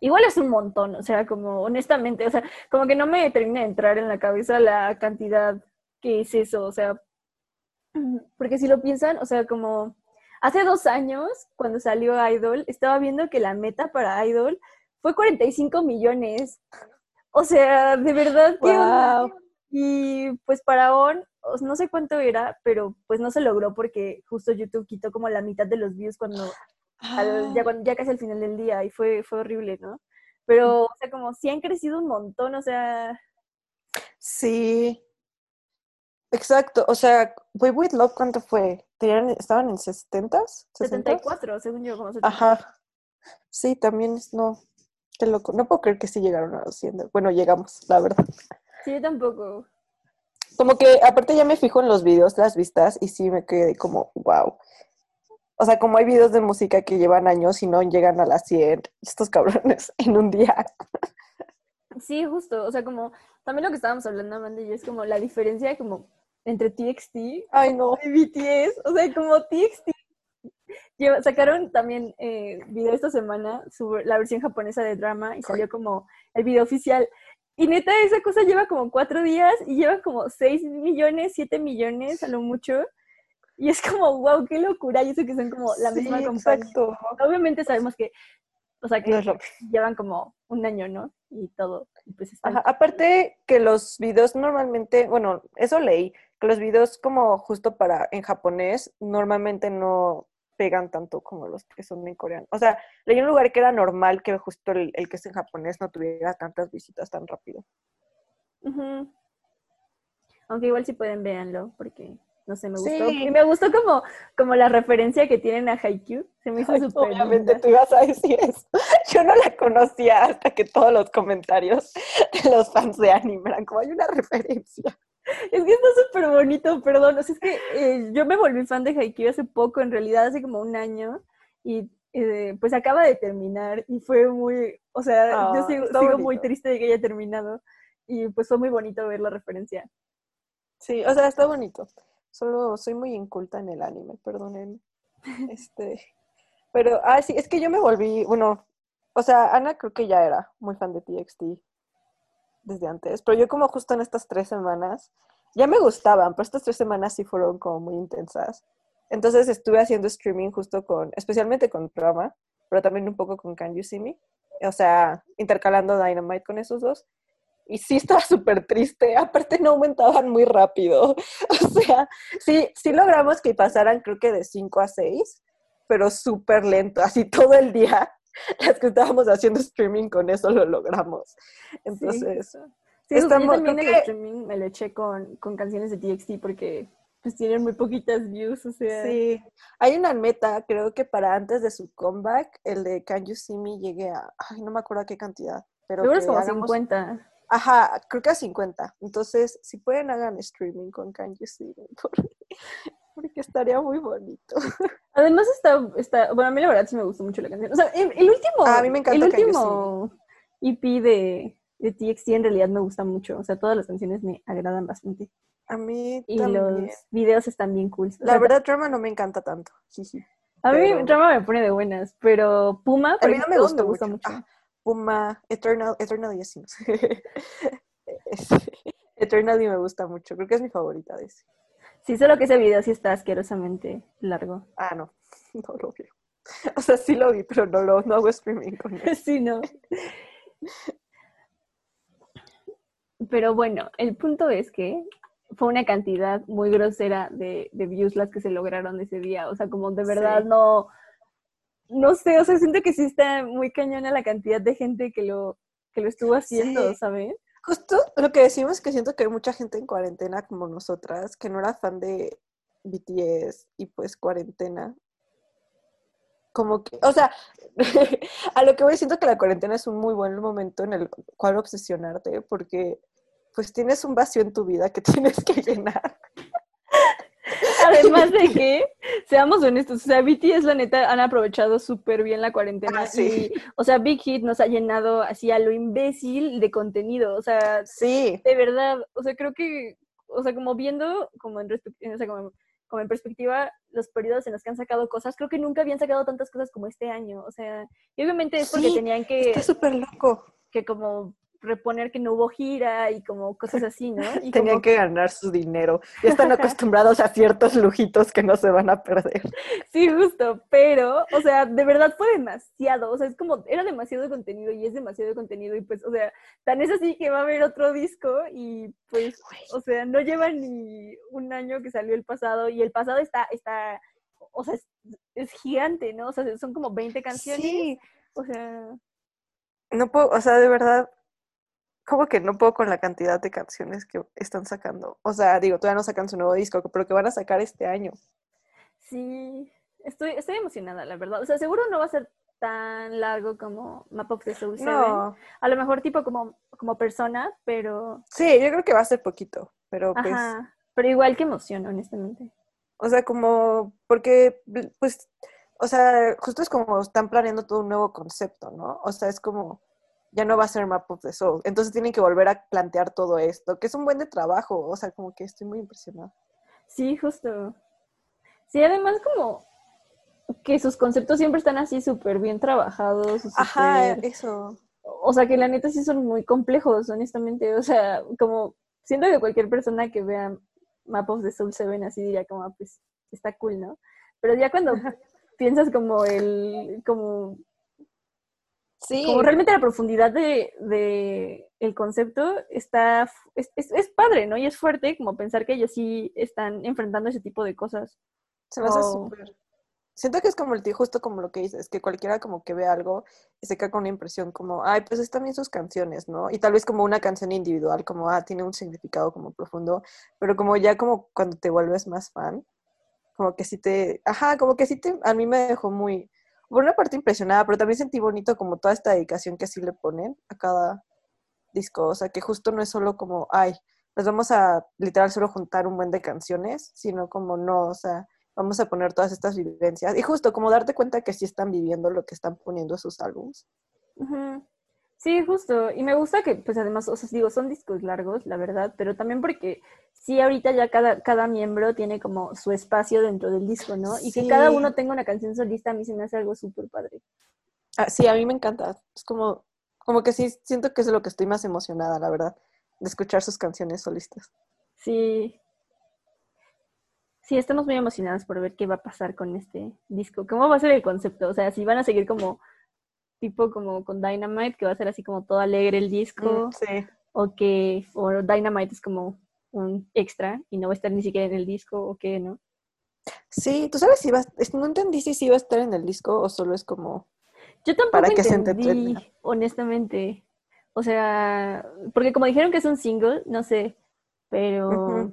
Igual es un montón, o sea, como honestamente, o sea, como que no me termina de entrar en la cabeza la cantidad que es eso, o sea, <clears throat> porque si lo piensan, o sea, como hace dos años, cuando salió Idol, estaba viendo que la meta para Idol fue 45 millones. O sea, de verdad, Wow. Y pues para ON, no sé cuánto era, pero pues no se logró porque justo YouTube quitó como la mitad de los views cuando, al- ya, Ah, cuando- ya casi al final del día y fue, fue horrible, ¿no? Pero, o sea, como sí han crecido un montón, o sea, Sí. Exacto. O sea, Boy With Love, ¿cuánto fue? ¿Tenían- ¿Estaban en 70s? 60s? 74, según yo, como 70. Ajá. Sí, también es, no, qué loco. No puedo creer que sí llegaron a los 100. Bueno, llegamos, la verdad. Sí, yo tampoco. Como que aparte ya me fijo en los videos, las vistas, y sí me quedé como, wow. O sea, como hay videos de música que llevan años y no llegan a las 100, estos cabrones <laughs> en un día. Sí, justo, o sea, como también lo que estábamos hablando, Amanda y yo, es como la diferencia como entre TXT Ay, no. y BTS, o sea, como TXT lleva- sacaron también eh, video esta semana, su, la versión japonesa de drama y salió como el video oficial. Y neta, esa cosa lleva como cuatro días y lleva como seis millones, siete millones a lo mucho. Y es como, wow, qué locura. Y eso que son como la misma compañía. exacto. Obviamente sabemos que, o sea, que No llevan como un año, ¿no? Y todo. Y pues Ajá, Aparte que los videos normalmente, bueno, eso leí, que los videos como justo para en japonés normalmente no pegan tanto como los que son en coreano. O sea, leí un lugar que era normal que justo el, el que es en japonés no tuviera tantas visitas tan rápido. Aunque igual si pueden, véanlo, porque no sé, me gustó. Sí. Y me gustó como, como la referencia que tienen a Haikyuu. Se me hizo súper obviamente linda. tú ibas a decir eso. <laughs> Yo no la conocía hasta que todos los comentarios de los fans de anime eran como hay una referencia. Es que está súper bonito, perdón. O sea, es que eh, yo me volví fan de Haikyuu hace poco, en realidad hace como un año. Y eh, pues acaba de terminar y fue muy, o sea, yo Ah, sigo, muy triste de que haya terminado. Y pues fue muy bonito ver la referencia. Sí, o sea, está bonito. Solo soy muy inculta en el anime, perdonen. <laughs> Este, pero, ah, sí, es que yo me volví, bueno, o sea, Ana creo que ya era muy fan de TXT desde antes, pero yo como justo en estas tres semanas, ya me gustaban, pero estas tres semanas sí fueron como muy intensas. Entonces estuve haciendo streaming justo con, especialmente con Drama, pero también un poco con Can You See Me, o sea, intercalando Dynamite con esos dos. Y sí estaba <laughs> súper triste, aparte no aumentaban muy rápido. <laughs> O sea, sí, sí logramos que pasaran creo que de 5 a 6, pero súper lento, así todo el día. <laughs> Las que estábamos haciendo streaming con eso lo logramos. Entonces, Sí, Sí, yo estamos- también creo el que- streaming me lo eché con, con canciones de TXT porque pues tienen muy poquitas views, o sea... sí. Hay una meta, creo que para antes de su comeback, el de Can You See Me llegue a, ay, no me acuerdo a qué cantidad, pero Seguro que es como hagamos- 50. Ajá, creo que a 50. Entonces, si pueden, hagan streaming con Can You See Me, porque, porque estaría muy bonito. <laughs> Además está, está, bueno, a mí la verdad sí me gustó mucho la canción. O sea, el, el último, Ah, a mí me encanta el último EP de, de TXT en realidad me gusta mucho. O sea, todas las canciones me agradan bastante. A mí Y también. los videos están bien cool. O La sea, verdad, Drama no me encanta tanto. jiji. a mí pero- Drama me pone de buenas, pero Puma, por A mí no me gusta mucho. Ah, Puma, Eternal, Eternally decimos. <laughs> Eternally me gusta mucho. Creo que es mi favorita de ese. Sí, solo que ese video sí está asquerosamente largo. Ah, no. <laughs> No lo veo. O sea, sí lo vi, pero no lo no hago streaming con él. <laughs> Sí, no. Pero bueno, el punto es que fue una cantidad muy grosera de, de views las que se lograron ese día. O sea, como de verdad Sí. no, no sé, o sea, siento que sí está muy cañona la cantidad de gente que lo, que lo estuvo haciendo, Sí. ¿sabes? Justo lo que decimos es que siento que hay mucha gente en cuarentena como nosotras que no era fan de BTS y pues cuarentena. Como que, o sea, <laughs> a lo que voy siento que la cuarentena es un muy buen momento en el cual obsesionarte porque pues tienes un vacío en tu vida que <laughs> tienes que llenar. Además de que, seamos honestos, o sea, BTS la neta han aprovechado súper bien la cuarentena. Ah, sí. y, o sea, Big Hit nos ha llenado así a lo imbécil de contenido. O sea, Sí, de verdad, o sea, creo que, o sea, como viendo, como en, o sea, como, como en perspectiva, los periodos en los que han sacado cosas, creo que nunca habían sacado tantas cosas como este año, o sea, y obviamente es porque Sí, tenían que, está súper loco. que como, reponer que no hubo gira y como cosas así, ¿no? <laughs> Y Tenían como- que ganar su dinero. Ya están <laughs> acostumbrados a ciertos lujitos que no se van a perder. Sí, justo, pero, o sea, de verdad fue demasiado, o sea, es como, era demasiado contenido y es demasiado contenido y pues, o sea, tan es así que va a haber otro disco y pues, o sea, no lleva ni un año que salió el pasado y el pasado está, está, o sea, es, es gigante, ¿no? O sea, son como 20 canciones, Sí, o sea, no puedo, o sea, de verdad, como que no puedo con la cantidad de canciones que están sacando. O sea, digo, todavía no sacan su nuevo disco, pero que van a sacar este año. sí, estoy, estoy emocionada, la verdad, o sea, seguro no va a ser tan largo como Map of the Soul 7, No, a lo mejor tipo como, como persona, pero, sí, yo creo que va a ser poquito, pero pues, ajá, pero igual que emoción, honestamente. o sea, como, porque, pues, o sea, justo es como están planeando todo un nuevo concepto, ¿no? O sea, es como, ya no va a ser Map of the Soul, entonces tienen que volver a plantear todo esto, que es un buen de trabajo, o sea, como que estoy muy impresionada. Sí, justo. Sí, además como que sus conceptos siempre están así súper bien trabajados. Ajá, eso. O sea, que la neta sí son muy complejos, honestamente. O sea, como siento que cualquier persona que vea Map of the Soul se ven así diría como, ah, pues está cool, ¿no? Pero ya cuando piensas como el, como, Sí, como realmente la profundidad de, de el concepto está, es, es, es padre, ¿no? Y es fuerte como pensar que ellos sí están enfrentando ese tipo de cosas. Se me hace Oh. súper. Siento que es como el tío, justo como lo que dices, que cualquiera como que ve algo y se queda con una impresión como, ay, pues están bien sus canciones, ¿no? Y tal vez como una canción individual, como, ah, tiene un significado como profundo, pero como ya como cuando te vuelves más fan, como que sí te, ajá, como que sí te, a mí me dejó muy, por una parte impresionada, pero también sentí bonito como toda esta dedicación que así le ponen a cada disco, o sea, que justo no es solo como, ay, les vamos a literal solo juntar un buen de canciones, sino como no, o sea, vamos a poner todas estas vivencias y justo como darte cuenta que sí están viviendo lo que están poniendo sus álbums. Ujú. Sí, justo. Y me gusta que, pues además, o sea, digo, son discos largos, la verdad, pero también porque sí, ahorita ya cada, cada miembro tiene como su espacio dentro del disco, ¿no? Y que cada uno tenga una canción solista, a mí se me hace algo súper padre. Ah, sí, a mí me encanta. Es como, como que sí siento que es de lo que estoy más emocionada, la verdad, de escuchar sus canciones solistas. Sí. Sí, estamos muy emocionados por ver qué va a pasar con este disco. ¿Cómo va a ser el concepto? O sea, si van a seguir como tipo como con Dynamite, que va a ser así como todo alegre el disco, Mm, sí. o que o Dynamite es como un extra y no va a estar ni siquiera en el disco, o qué, ¿no? Sí, tú sabes si va, no entendí si sí va a estar en el disco o solo es como, Yo tampoco Para que se entendí, entretenga. honestamente. O sea, porque como dijeron que es un single, no sé, pero.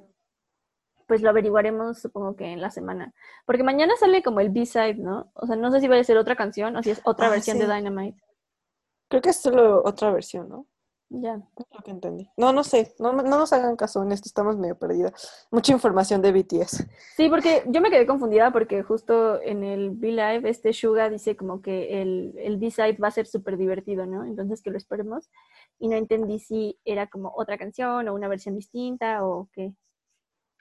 Pues lo averiguaremos supongo que en la semana. Porque mañana sale como el B-side, ¿no? O sea, no sé si va a ser otra canción o si es otra Ah, versión de. Dynamite. creo que es solo otra versión, ¿no? Ya. Es lo que entendí. No, no sé, no, no nos hagan caso en esto, estamos medio perdidas. Mucha información de BTS. Sí, porque yo me quedé confundida porque justo en el B-Live este Suga dice como que el, el B-side va a ser súper divertido, ¿no? Entonces que lo esperemos. Y no entendí si era como otra canción o una versión distinta o qué.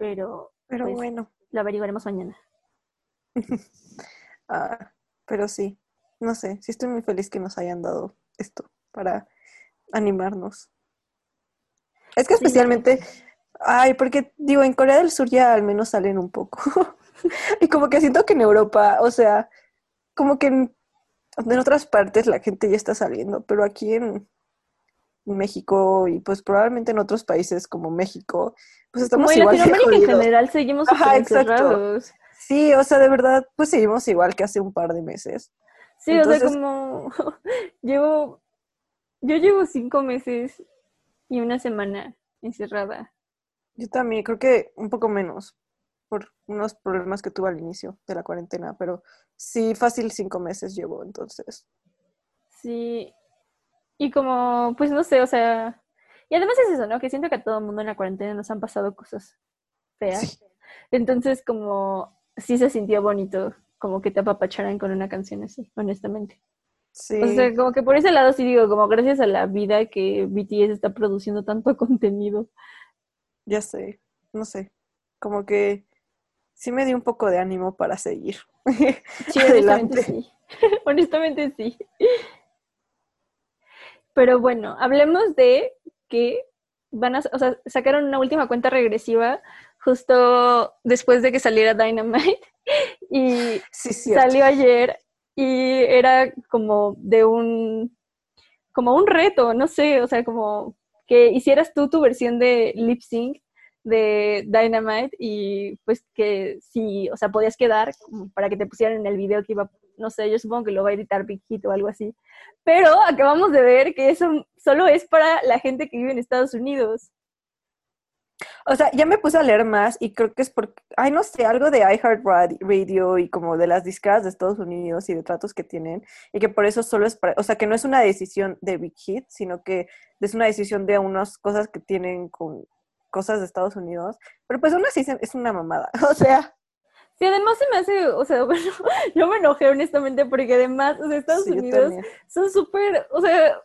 Pero Pero Pues, bueno, lo averiguaremos mañana. <laughs> ah, pero sí, no sé, sí estoy muy feliz que nos hayan dado esto para animarnos. Es que Sí. especialmente, ay, porque digo, en Corea del Sur ya al menos salen un poco. <laughs> y como que siento que en Europa, o sea, como que en, en otras partes la gente ya está saliendo, pero aquí en México y pues probablemente en otros países como México, pues estamos Como en igual de Latinoamérica en jodidos. general seguimos Ajá, encerrados. Sí, o sea, de verdad, pues seguimos igual que hace un par de meses. Sí, o sea, como <laughs> llevo, yo llevo cinco meses y una semana encerrada. Yo también, creo que un poco menos por unos problemas que tuve al inicio de la cuarentena, pero sí, fácil cinco meses llevo, entonces. Sí. Y como, pues no sé, o sea, y además es eso, ¿no? Que siento que a todo el mundo en la cuarentena nos han pasado cosas feas. Sí. Entonces, como, sí se sintió bonito, como que te apapacharan con una canción así, honestamente. Sí, O sea, como que por ese lado sí digo, como gracias a la vida que BTS está produciendo tanto <laughs> contenido. ya sé, no sé, como que sí me dio un poco de ánimo para seguir. <laughs> Sí, honestamente sí. <laughs> honestamente sí. Pero bueno, hablemos de que van a, o sea, sacaron una última cuenta regresiva justo después de que saliera Dynamite. <laughs> Y salió ayer y era como de un como un reto, no sé, o sea, como que hicieras tú tu versión de lip sync de Dynamite y pues que sí, o sea, podías quedar para que te pusieran en el video que iba, no sé, yo supongo que lo va a editar Big Hit o algo así. Pero acabamos de ver que eso solo es para la gente que vive en Estados Unidos. O sea, ya me puse a leer más y creo que es porque, ay, no sé, algo de iHeartRadio y como de las discas de Estados Unidos y de tratos que tienen, y que por eso solo es para, o sea, que no es una decisión de Big Hit, sino que es una decisión de unas cosas que tienen con cosas de Estados Unidos, pero pues aún así es una mamada, <laughs> o sea. Sí, además se me hace, o sea, <laughs> bueno, yo me enojé honestamente porque además, o sea, Estados Unidos son súper, o sea,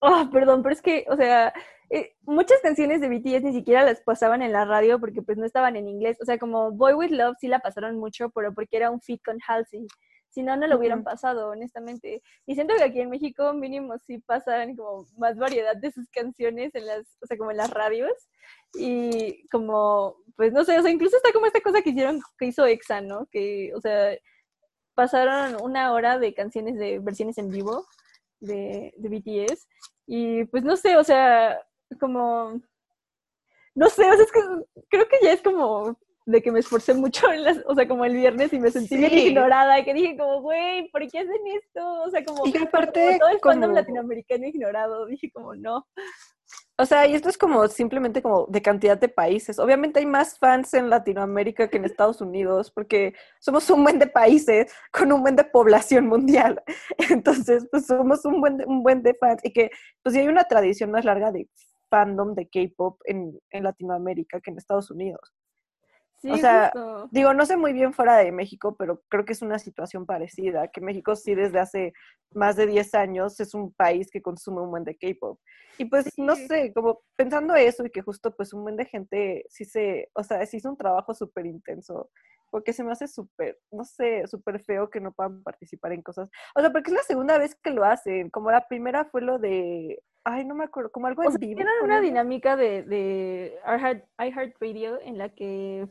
oh, perdón, pero es que, o sea, eh, muchas canciones de BTS ni siquiera las pasaban en la radio porque pues no estaban en inglés. O sea, como Boy With Love sí la pasaron mucho, pero porque era un fit con Halsey. Si no, no lo hubieran pasado, honestamente. Y siento que aquí en México mínimo sí pasan como más variedad de sus canciones en las, o sea, como en las radios. Y como, pues no sé, o sea, incluso está como esta cosa que hicieron, que hizo EXA, ¿no? Que, o sea, pasaron una hora de canciones de versiones en vivo de, de BTS. Y pues no sé, o sea, como, no sé, o sea, es que creo que ya es como de que me esforcé mucho, en las, o sea, como el viernes y me sentí bien ignorada, y que dije como, güey, ¿por qué hacen esto? O sea, como, y aparte, todo el fandom latinoamericano ignorado, dije como, no. O sea, y esto es como simplemente como de cantidad de países. Obviamente hay más fans en Latinoamérica que en Estados Unidos, porque somos un buen de países con un buen de población mundial. <laughs> Entonces, pues somos un buen de, un buen de fans. Y que, pues sí hay una tradición más larga de fandom de K-pop en, en Latinoamérica que en Estados Unidos. Sí, o sea, digo, no sé muy bien fuera de México, pero creo que es una situación parecida, que México sí desde hace más de 10 años es un país que consume un buen de K-pop. Y pues, no sé, como pensando eso y que justo pues un buen de gente sí se, o sea, sí hizo un trabajo súper intenso, porque se me hace súper, no sé, súper feo que no puedan participar en cosas. O sea, porque es la segunda vez que lo hacen, como la primera fue lo de Ay, no me acuerdo, como algo en vivo. una dinámica de, de iHeartRadio en la que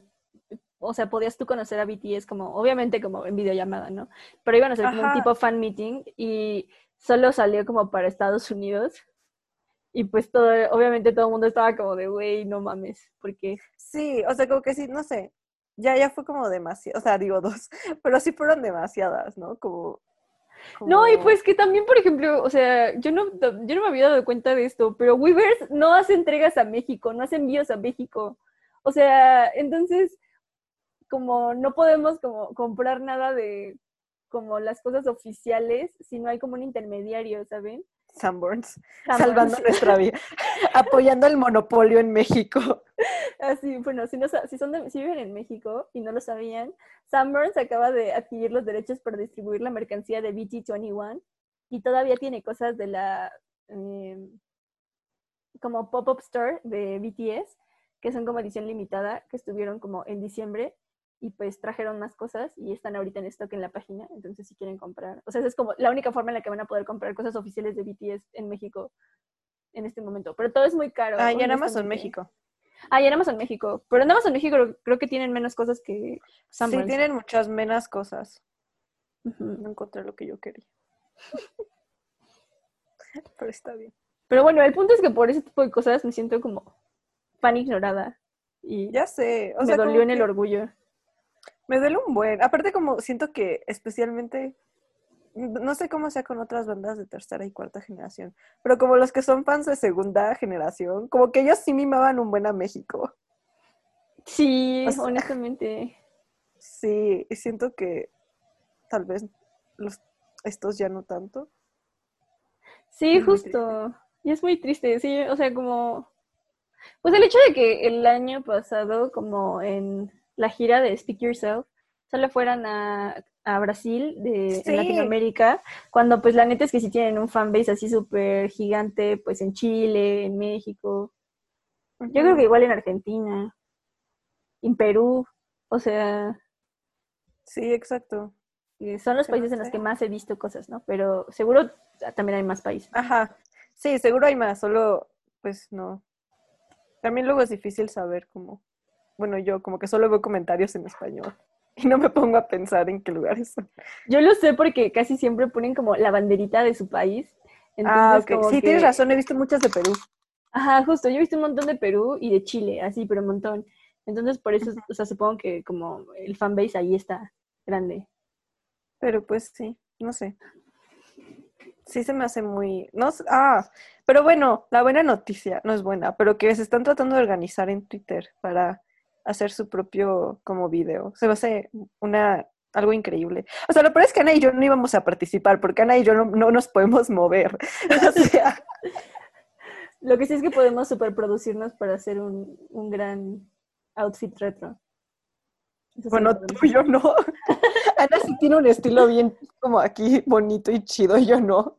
o sea, podías tú conocer a BTS como, obviamente como en videollamada, ¿no? Pero iban a ser como un tipo fan meeting y solo salió como para Estados Unidos. Y pues todo, obviamente todo el mundo estaba como de, güey, no mames, porque... Sí, o sea, como que sí, no sé, ya, ya fue como demasiado, o sea, digo dos, <laughs> pero sí fueron demasiadas, ¿no? Como... No, y pues que también, por ejemplo, o sea, yo no, yo no me había dado cuenta de esto, pero Weavers no hace entregas a México, no hace envíos a México. O sea, entonces, como no podemos como comprar nada de como las cosas oficiales si no hay como un intermediario, ¿saben? Sanborns, salvando nuestra vida, <laughs> apoyando el monopolio en México. Así, bueno, si, no, si, son si viven en México y no lo sabían, Sanborns acaba de adquirir los derechos para distribuir la mercancía de BT21 y todavía tiene cosas de la em, como pop-up store de BTS, que son como edición limitada, que estuvieron como en diciembre y pues trajeron más cosas y están ahorita en stock en la página, entonces si quieren comprar, o sea, esa es como la única forma en la que van a poder comprar cosas oficiales de BTS en México en este momento, pero todo es muy caro. Ah, y en Amazon México. Ah, y en Amazon México, pero en Amazon México creo que tienen menos cosas que Sanborns. Sí, tienen muchas menos cosas. No encontré lo que yo quería. <laughs> pero está bien. Pero bueno, el punto es que por ese tipo de cosas me siento como fan ignorada. Y ya sé. O me dolió en el orgullo. Me duele un buen. Aparte, como siento que especialmente, no sé cómo sea con otras bandas de tercera y cuarta generación, pero como los que son fans de segunda generación, como que ellos sí mimaban un buen a México. Sí, honestamente. Sí, y siento que tal vez los, estos ya no tanto. Sí, justo. Y es muy triste, sí, o sea, como... Pues el hecho de que el año pasado, como en la gira de Speak Yourself, solo fueran a, Brasil, de Latinoamérica, cuando pues la neta es que sí tienen un fanbase así súper gigante, pues en Chile, en México, yo creo que igual en Argentina, en Perú, o sea... Sí, exacto. Son los países en los que más he visto cosas, ¿no? Pero seguro también hay más países. Ajá. Sí, seguro hay más, solo, pues no. También luego es difícil saber cómo. Bueno, yo como que solo veo comentarios en español <laughs> y no me pongo a pensar en qué lugares son. Yo lo sé porque casi siempre ponen como la banderita de su país. ah, Entonces, ok. como Sí, que- tienes razón, he visto muchas de Perú. Ajá, justo. Yo he visto un montón de Perú y de Chile, así, pero un montón. Entonces, por eso, o sea, supongo que como el fanbase ahí está grande. Pero pues sí, no sé. Sí se me hace muy... No Ah, pero bueno, la buena noticia, no es buena, pero que se están tratando de organizar en Twitter para hacer su propio como video. Se me hace una algo increíble. O sea, lo peor es que Ana y yo no íbamos a participar porque Ana y yo no, no nos podemos mover. <laughs> O sea, Lo que sí es que podemos superproducirnos para hacer un, un gran outfit retro. Eso bueno, tú y yo no. <laughs> Ana sí tiene un estilo bien como aquí bonito y chido, yo no.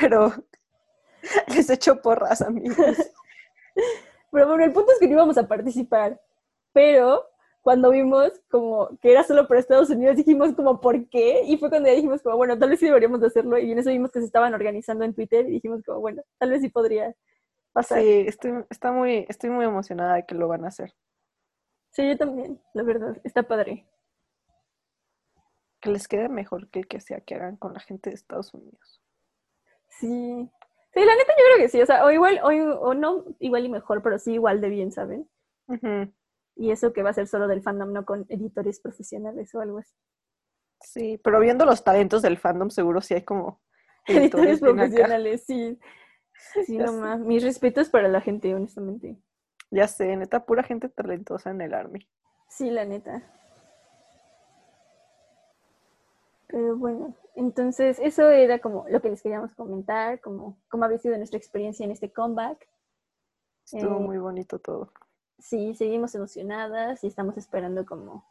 Pero les echo porras, amigos. <laughs> Pero bueno, el punto es que no íbamos a participar. Pero cuando vimos como que era solo para Estados Unidos, dijimos como, ¿por qué? Y fue cuando ya dijimos como, bueno, tal vez sí deberíamos de hacerlo. Y en eso vimos que se estaban organizando en Twitter y dijimos como, bueno, tal vez sí podría pasar. Sí, estoy, está muy, estoy muy emocionada de que lo van a hacer. Sí, yo también, la verdad, está padre. Que les quede mejor que el que sea que hagan con la gente de Estados Unidos. Sí. Sí, la neta yo creo que sí, o sea, o igual, o, o no igual y mejor, pero sí igual de bien, ¿saben? Y eso que va a ser solo del fandom, no con editores profesionales o algo así. Sí, pero viendo los talentos del fandom, seguro sí hay como Editores profesionales, sí. Sí, Ya no sé. más. Mis respetos para la gente, honestamente. Ya sé, neta, pura gente talentosa en el Army. Sí, la neta. Pero bueno, entonces eso era como lo que les queríamos comentar, como cómo había sido nuestra experiencia en este comeback. Estuvo Eh, muy bonito todo. Sí, seguimos emocionadas y estamos esperando como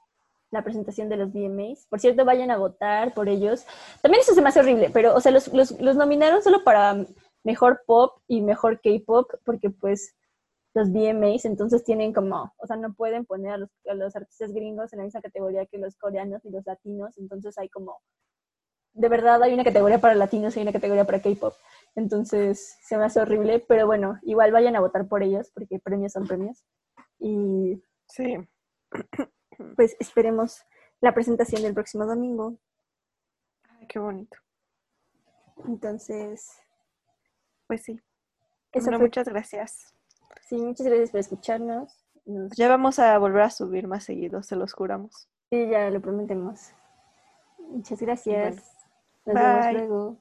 la presentación de los VMAs. Por cierto, vayan a votar por ellos. También eso se me hace horrible, pero, o sea, los, los, los nominaron solo para mejor pop y mejor K-pop, porque pues los VMAs entonces tienen como, o sea, no pueden poner a los, a los artistas gringos en la misma categoría que los coreanos y los latinos, entonces hay como, de verdad hay una categoría para latinos y hay una categoría para K-pop. Entonces se me hace horrible, pero bueno, igual vayan a votar por ellos, porque premios son premios. Y Sí, pues esperemos la presentación del próximo domingo. Ay, qué bonito. Entonces, Pues sí. eso Bueno, fue. muchas gracias. Sí, muchas gracias por escucharnos. Nos- Ya vamos a volver a subir más seguido, se los juramos. Sí, ya lo prometemos. Muchas gracias. Nos Bye. vemos luego.